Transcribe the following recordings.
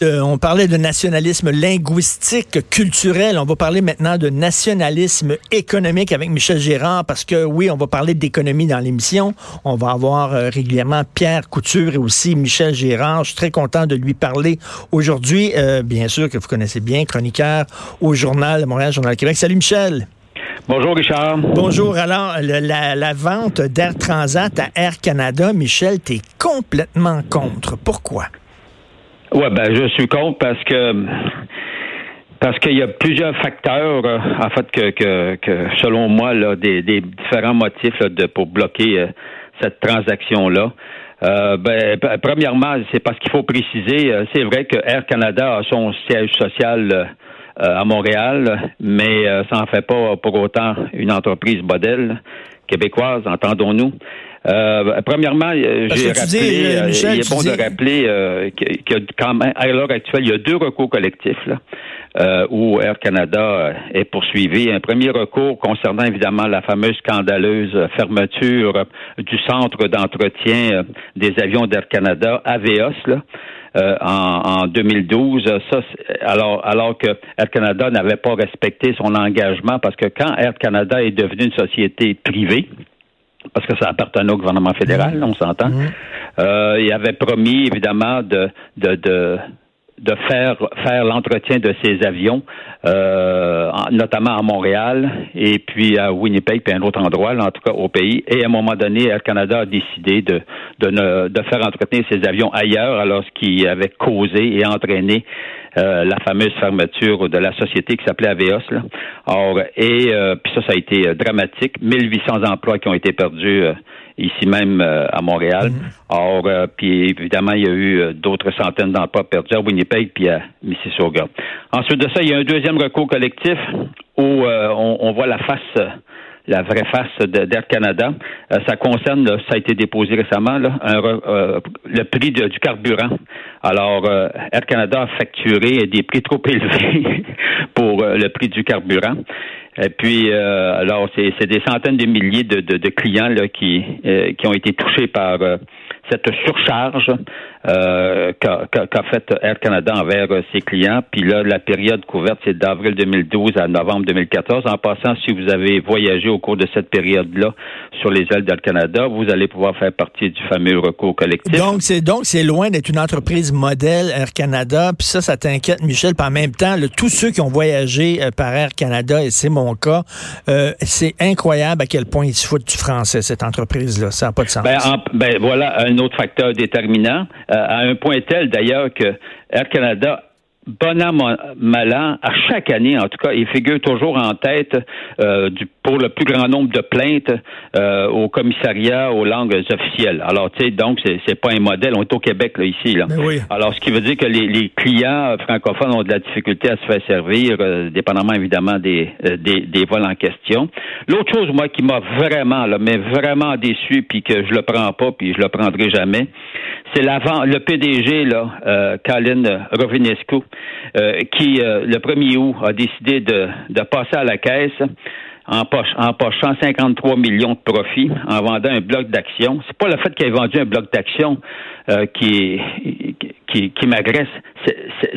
Euh, on parlait de nationalisme linguistique, culturel. On va parler maintenant de nationalisme économique avec Michel Gérard parce que oui, on va parler d'économie dans l'émission. On va avoir euh, régulièrement Pierre Couture et aussi Michel Gérard. Je suis très content de lui parler aujourd'hui. Euh, bien sûr que vous connaissez bien, chroniqueur au journal Montréal, Journal Québec. Salut Michel. Bonjour Richard. Bonjour. Alors, la, la, vente d'Air Transat à Air Canada, Michel, tu es complètement contre. Pourquoi? Ouais, ben je suis contre parce que parce qu'il y a plusieurs facteurs, euh, en fait, que, que, que, selon moi, là, des, des différents motifs de, pour bloquer euh, cette transaction-là. Euh, ben, premièrement, c'est parce qu'il faut préciser, c'est vrai que Air Canada a son siège social à Montréal, mais ça n'en fait pas pour autant une entreprise modèle québécoise, entendons-nous. Euh, premièrement, euh, j'ai rappelé, euh, il est bon de rappeler a quand même, à l'heure actuelle, il y a deux recours collectifs là, où Air Canada est poursuivi. Un premier recours concernant évidemment la fameuse scandaleuse fermeture du centre d'entretien des avions d'Air Canada, Avios, là. en, en, 2012. Ça, alors, alors que Air Canada n'avait pas respecté son engagement parce que quand Air Canada est devenu une société privée, parce que ça appartenait au gouvernement fédéral, mmh. on s'entend. Mmh. Euh, il avait promis, évidemment, de, de, de, de faire faire l'entretien de ces avions, euh, notamment à Montréal et puis à Winnipeg, puis à un autre endroit, en tout cas au pays. Et à un moment donné, Air Canada a décidé de de, ne, de faire entretenir ces avions ailleurs, alors ce qui avait causé et entraîné euh, la fameuse fermeture de la société qui s'appelait Avios. Là. Or, et euh, puis ça, ça a été dramatique. 1800 emplois qui ont été perdus ici même euh, à Montréal. Mhm. Or, euh, puis évidemment, il y a eu euh, d'autres centaines d'emplois perdus à Winnipeg puis à Mississauga. Ensuite de ça, il y a un deuxième recours collectif où on, voit la face la vraie face d'Air Canada. ça concerne, ça a été déposé récemment, là, le prix du carburant. Alors, Air Canada a facturé des prix trop élevés pour le prix du carburant. Et puis, euh, alors, c'est des centaines de milliers de, clients qui, euh, ont été touchés par euh, cette surcharge euh, qu'a fait Air Canada envers euh, ses clients. Puis là, la période couverte, c'est d'avril 2012 à novembre 2014. En passant, si vous avez voyagé au cours de cette période-là sur les ailes d'Air Canada, vous allez pouvoir faire partie du fameux recours collectif. Donc, c'est donc c'est loin d'être une entreprise modèle Air Canada. Puis ça, ça t'inquiète, Michel. Puis en même temps, tous ceux qui ont voyagé euh, par Air Canada, et c'est mon cas, c'est incroyable à quel point ils se foutent du français, cette entreprise-là. Ça n'a pas de sens. Ben, ben voilà un autre facteur déterminant. Euh, à un point tel d'ailleurs que Air Canada bon an, mal an, à chaque année, en tout cas, il figure toujours en tête euh, du, pour le plus grand nombre de plaintes euh, au commissariat aux langues officielles. Alors, tu sais, donc, c'est, c'est pas un modèle. On est au Québec, là, ici. Là. Ben oui. Alors, ce qui veut dire que les, les, clients francophones ont de la difficulté à se faire servir, euh, dépendamment, évidemment, des, des, des, vols en question. L'autre chose, moi, qui m'a vraiment, là, mais vraiment déçu, puis que je le prends pas, puis je le prendrai jamais, c'est l'avant, le PDG, là, euh, Colin Rovinescu, euh, qui, euh, le 1er août, a décidé de, de passer à la caisse en, poche, en pochant 53 millions de profits en vendant un bloc d'action. C'est pas le fait qu'il ait vendu un bloc d'action euh, qui, qui, qui m'agresse,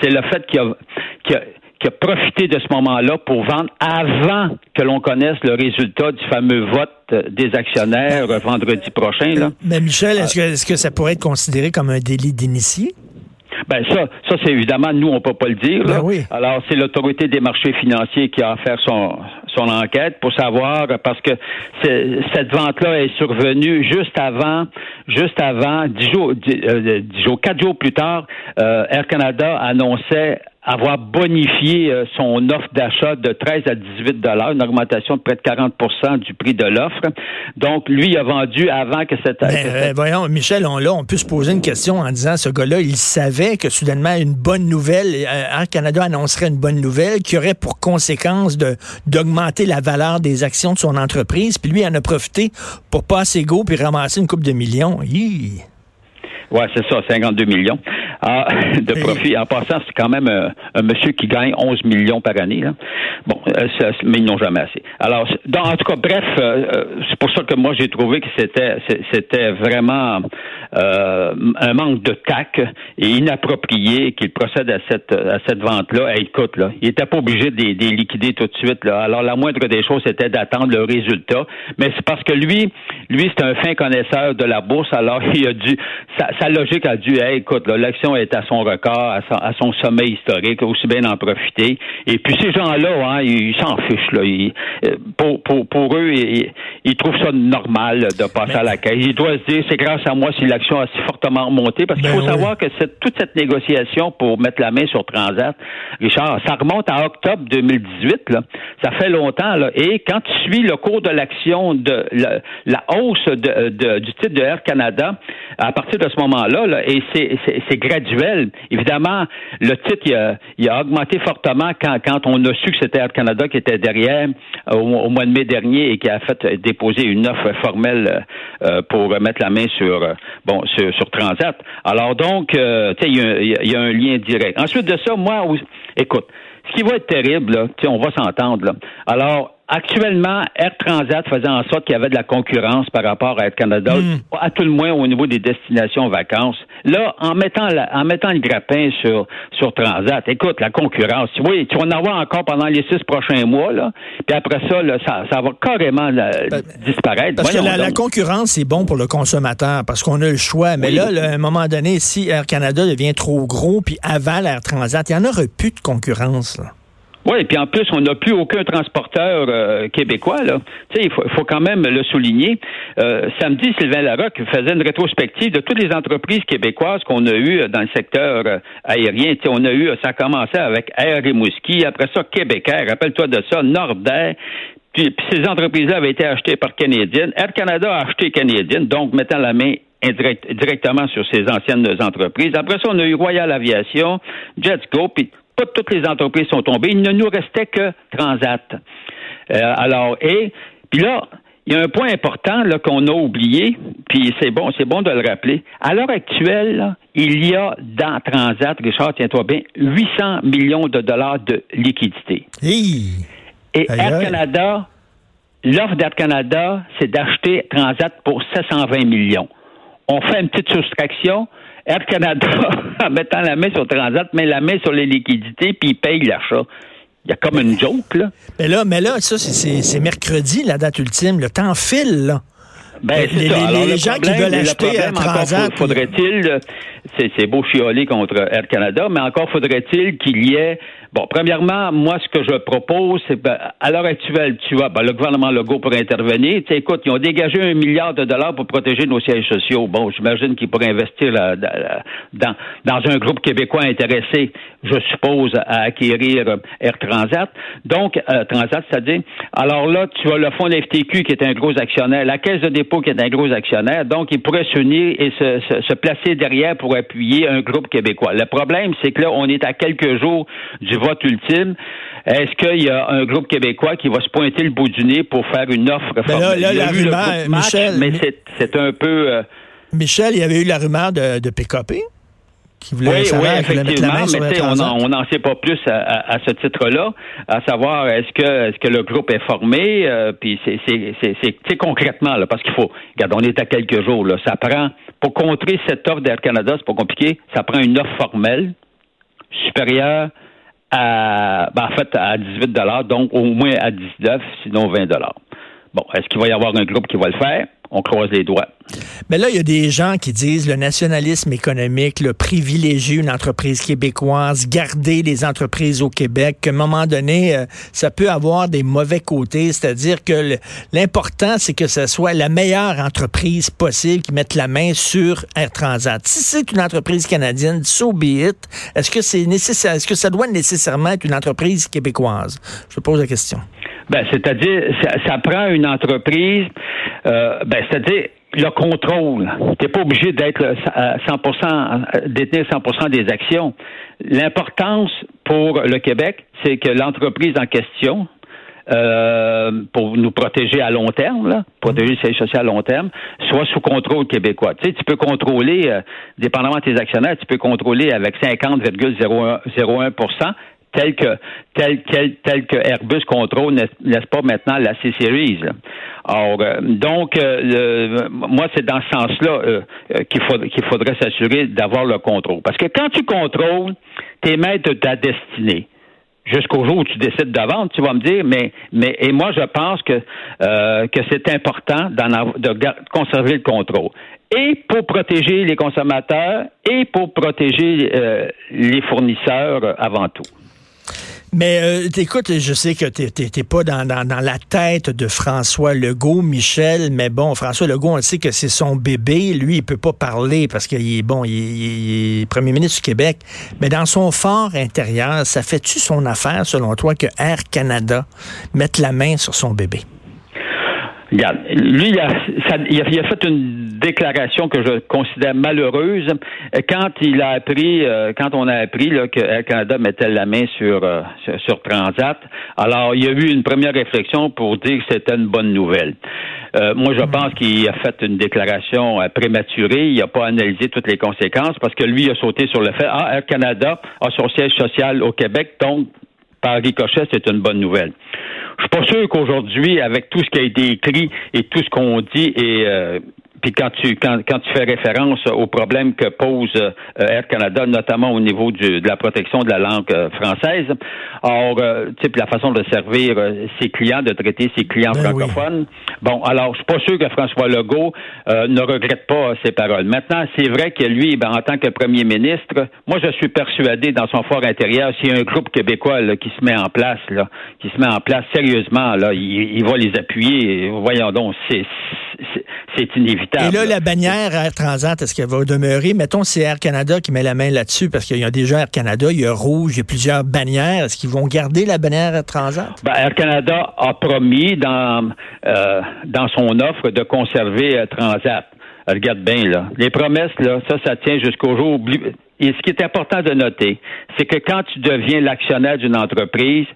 c'est le fait qu'il a, a profité de ce moment-là pour vendre avant que l'on connaisse le résultat du fameux vote des actionnaires vendredi prochain. Là. Mais Michel, est-ce que, est que ça pourrait être considéré comme un délit d'initié? Ben ça, ça c'est évidemment nous on peut pas le dire. Ben oui. Alors c'est l'autorité des marchés financiers qui a à faire son son enquête pour savoir parce que cette vente-là est survenue juste avant, juste avant dix jours, dix, euh, jours, quatre jours plus tard, euh, Air Canada annonçait avoir bonifié euh, son offre d'achat de 13 à 18 dollars, une augmentation de près de 40% du prix de l'offre. Donc, lui, il a vendu avant que cette... Euh, voyons, Michel, on, là, on peut se poser une question en disant, ce gars-là, il savait que soudainement, une bonne nouvelle, euh, Air Canada annoncerait une bonne nouvelle qui aurait pour conséquence de d'augmenter la valeur des actions de son entreprise, puis lui, il en a profité pour passer go puis ramasser une coupe de millions. Oui, c'est ça, 52 millions. Ah, de profit. En passant, c'est quand même un, monsieur qui gagne 11 millions par année. Bon, mais ils n'ont jamais assez. Alors, en tout cas, bref, c'est pour ça que moi j'ai trouvé que c'était c'était vraiment un manque de tact et inapproprié qu'il procède à cette à cette vente-là. écoute, là, il était pas obligé de les liquider tout de suite. Là. Alors la moindre des choses, c'était d'attendre le résultat. Mais c'est parce que lui, lui, c'est un fin connaisseur de la bourse. Alors il a dû, sa, logique a dû, écoute, l'action est à son record, à son, sommet historique, aussi bien en profiter. Et puis ces gens-là, hein, ils s'en fichent. Là. Euh, pour, pour, pour eux, ils, trouvent ça normal de passer à la caisse. Ils doivent se dire, c'est grâce à moi si l'action a si fortement remonté. Parce qu'il ben faut savoir que cette, toute cette négociation pour mettre la main sur Transat, Richard, ça remonte à octobre 2018. Là. Ça fait longtemps. Là. Et quand tu suis le cours de l'action de la, hausse de, du titre de Air Canada, à partir de ce moment-là, là, et c'est graduel. Évidemment, le titre il a, il a augmenté fortement quand, quand on a su que c'était Air Canada qui était derrière euh, au, mois de mai dernier et qui a fait déposer une offre formelle euh, pour mettre la main sur euh, bon sur, sur Transat. Alors donc, sais, il y, y, a un lien direct. Ensuite de ça, moi, écoute, ce qui va être terrible, là, on va s'entendre. Alors, Actuellement, Air Transat faisait en sorte qu'il y avait de la concurrence par rapport à Air Canada, hmm. à tout le moins au niveau des destinations vacances. Là, en mettant, en mettant le grappin sur, sur Transat, écoute, la concurrence, oui, tu vas en avoir encore pendant les six prochains mois, là, puis après ça, là, ça, ça va carrément euh, ben, disparaître. Parce que la, concurrence, c'est bon pour le consommateur, parce qu'on a le choix. Mais là, à un moment donné, si Air Canada devient trop gros, puis avale Air Transat, il n'y en aurait plus de concurrence. Là. Oui, et puis en plus, on n'a plus aucun transporteur euh, québécois. Là. Il faut, quand même le souligner. Euh, samedi, Sylvain Larocque faisait une rétrospective de toutes les entreprises québécoises qu'on a eues dans le secteur euh, aérien. Tu sais, on a eu, ça a commencé avec Air Rimouski, après ça, Québécois, rappelle-toi de ça, Nordair, puis, ces entreprises-là avaient été achetées par Canadian. Air Canada a acheté Canadian, donc mettant la main directement sur ces anciennes entreprises. Après ça, on a eu Royal Aviation, JetSco, puis pas toutes les entreprises sont tombées. Il ne nous restait que Transat. Euh, alors, et puis là, il y a un point important là, qu'on a oublié, puis c'est bon, c'est bon de le rappeler. À l'heure actuelle, il y a dans Transat, Richard, tiens-toi bien, 800 millions de dollars de liquidités. Et Air Canada, l'offre d'Air Canada, c'est d'acheter Transat pour 720 millions. On fait une petite soustraction, Air Canada, en mettant la main sur Transat, met la main sur les liquidités, puis il paye l'achat. Il y a comme une joke, là. Mais là, mais là ça, c'est mercredi, la date ultime. Le temps file, là. Ben, les, les, gens qui veulent acheter Air Transat. Faudrait-il, c'est beau chioler contre Air Canada, mais encore faudrait-il qu'il y ait Bon, premièrement, moi, ce que je propose, c'est ben, à l'heure actuelle, tu vois, ben, le gouvernement Legault pourrait intervenir. Tu écoute, ils ont dégagé un milliard de dollars pour protéger nos sièges sociaux. Bon, j'imagine qu'ils pourraient investir dans, un groupe québécois intéressé, je suppose, à acquérir euh, Air Transat. Donc, euh, Transat, c'est-à-dire, alors là, tu as le fonds FTQ qui est un gros actionnaire, la Caisse de dépôt qui est un gros actionnaire. Donc, ils pourraient s'unir et se, se placer derrière pour appuyer un groupe québécois. Le problème, c'est que là, on est à quelques jours du ultime. Est-ce qu'il y a un groupe québécois qui va se pointer le bout du nez pour faire une offre ben là, là, la rumeur, Michel, mais c'est un peu... Euh, Michel, il y avait eu la rumeur de, de PKP qui voulait oui, oui, effectivement, mais on n'en sait pas plus à, ce titre-là, à savoir est-ce que est-ce que le groupe est formé, euh, puis c'est concrètement là, parce qu'il faut, regarde, on est à quelques jours là, ça prend pour contrer cette offre d'Air Canada, c'est pas compliqué, ça prend une offre formelle supérieure à, ben, en fait, à 18 donc au moins à 19, sinon 20 Bon, est-ce qu'il va y avoir un groupe qui va le faire? On croise les doigts. Mais là, il y a des gens qui disent le nationalisme économique, le privilégier une entreprise québécoise, garder les entreprises au Québec, qu'à un moment donné, euh, ça peut avoir des mauvais côtés. C'est-à-dire que l'important, c'est que ce soit la meilleure entreprise possible qui mette la main sur Air Transat. Si c'est une entreprise canadienne, so be it. Est-ce que c'est nécessaire, est-ce que ça doit nécessairement être une entreprise québécoise? Je pose la question. Ben, c'est-à-dire, ça, prend une entreprise, euh, ben, c'est-à-dire le contrôle. Tu n'es pas obligé d'être à 100%, détenir 100% des actions. L'importance pour le Québec, c'est que l'entreprise en question euh, pour nous protéger à long terme, là, protéger le siège social à long terme, soit sous contrôle québécois. Tu sais, tu peux contrôler, euh, dépendamment de tes actionnaires, tu peux contrôler avec 50,01 tel que tel, tel, que Airbus contrôle, n'est-ce pas maintenant la C-Series. Alors, euh, donc, euh, moi, c'est dans ce sens-là euh, qu'il faudrait, s'assurer d'avoir le contrôle. Parce que quand tu contrôles, t'es maître de ta destinée jusqu'au jour où tu décides de vendre, tu vas me dire, mais, mais et moi je pense que que c'est important de conserver le contrôle et pour protéger les consommateurs et pour protéger les fournisseurs avant tout. Mais euh, écoute, je sais que tu n'es pas dans, la tête de François Legault, Michel, mais bon, François Legault, on sait que c'est son bébé. Lui, il peut pas parler parce qu'il est bon, il est, premier ministre du Québec. Mais dans son fort intérieur, ça fait-tu son affaire, selon toi, que Air Canada mette la main sur son bébé? Regarde, lui, il a, il a, fait une déclaration que je considère malheureuse quand il a appris, euh, quand on a appris là, que Air Canada mettait la main sur, euh, sur, Transat. Alors, il y a eu une première réflexion pour dire que c'était une bonne nouvelle. Euh, moi, je pense qu'il a fait une déclaration prématurée. Il n'a pas analysé toutes les conséquences parce que lui il a sauté sur le fait ah Air Canada a son siège social au Québec, donc par ricochet, c'est une bonne nouvelle. Pas sûr qu'aujourd'hui, avec tout ce qui a été écrit et tout ce qu'on dit, et euh, puis quand tu quand, quand tu fais référence aux problèmes que pose euh, Air Canada, notamment au niveau du, de la protection de la langue euh, française, or euh, tu sais la façon de servir ses clients, de traiter ses clients ben francophones. Bon, alors je suis pas sûr que François Legault ne regrette pas ses paroles. Maintenant, c'est vrai que lui, ben, en tant que premier ministre, moi je suis persuadé dans son fort intérieur, s'il y a un groupe québécois là, qui se met en place, là, qui se met en place sérieusement, là, il, il va les appuyer. Voyons donc, c'est c'est inévitable. Et là, la bannière Air Transat, est-ce qu'elle va demeurer? Mettons, c'est Air Canada qui met la main là-dessus, parce qu'il y a déjà Air Canada, il y a Rouge, il y a plusieurs bannières. Est-ce qu'ils vont garder la bannière Air Transat? Ben, Air Canada a promis dans, euh, dans son offre de conserver euh, Transat. Regarde bien, là. Les promesses, là, ça, ça tient jusqu'au jour. Et ce qui est important de noter, c'est que quand tu deviens l'actionnaire d'une entreprise,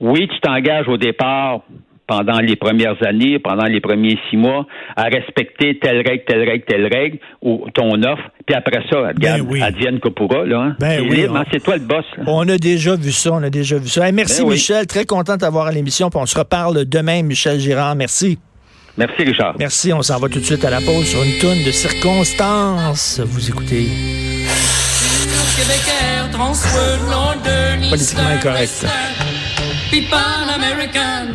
oui, tu t'engages au départ pendant les premières années, pendant les premiers six mois, à respecter telle règle, telle règle, telle règle, ou ton offre. Puis après ça, regarde, ben oui. Adrienne Kopura, là. Hein? Ben oui, hein, c'est toi le boss. On a déjà vu ça, on a déjà vu ça. merci, ben Michel. Très content de t'avoir à l'émission. Puis on se reparle demain, Michel Girard. Merci. Merci, Richard. Merci. On s'en va tout de suite à la pause sur une tonne de circonstances. Vous écoutez. Politiquement incorrect.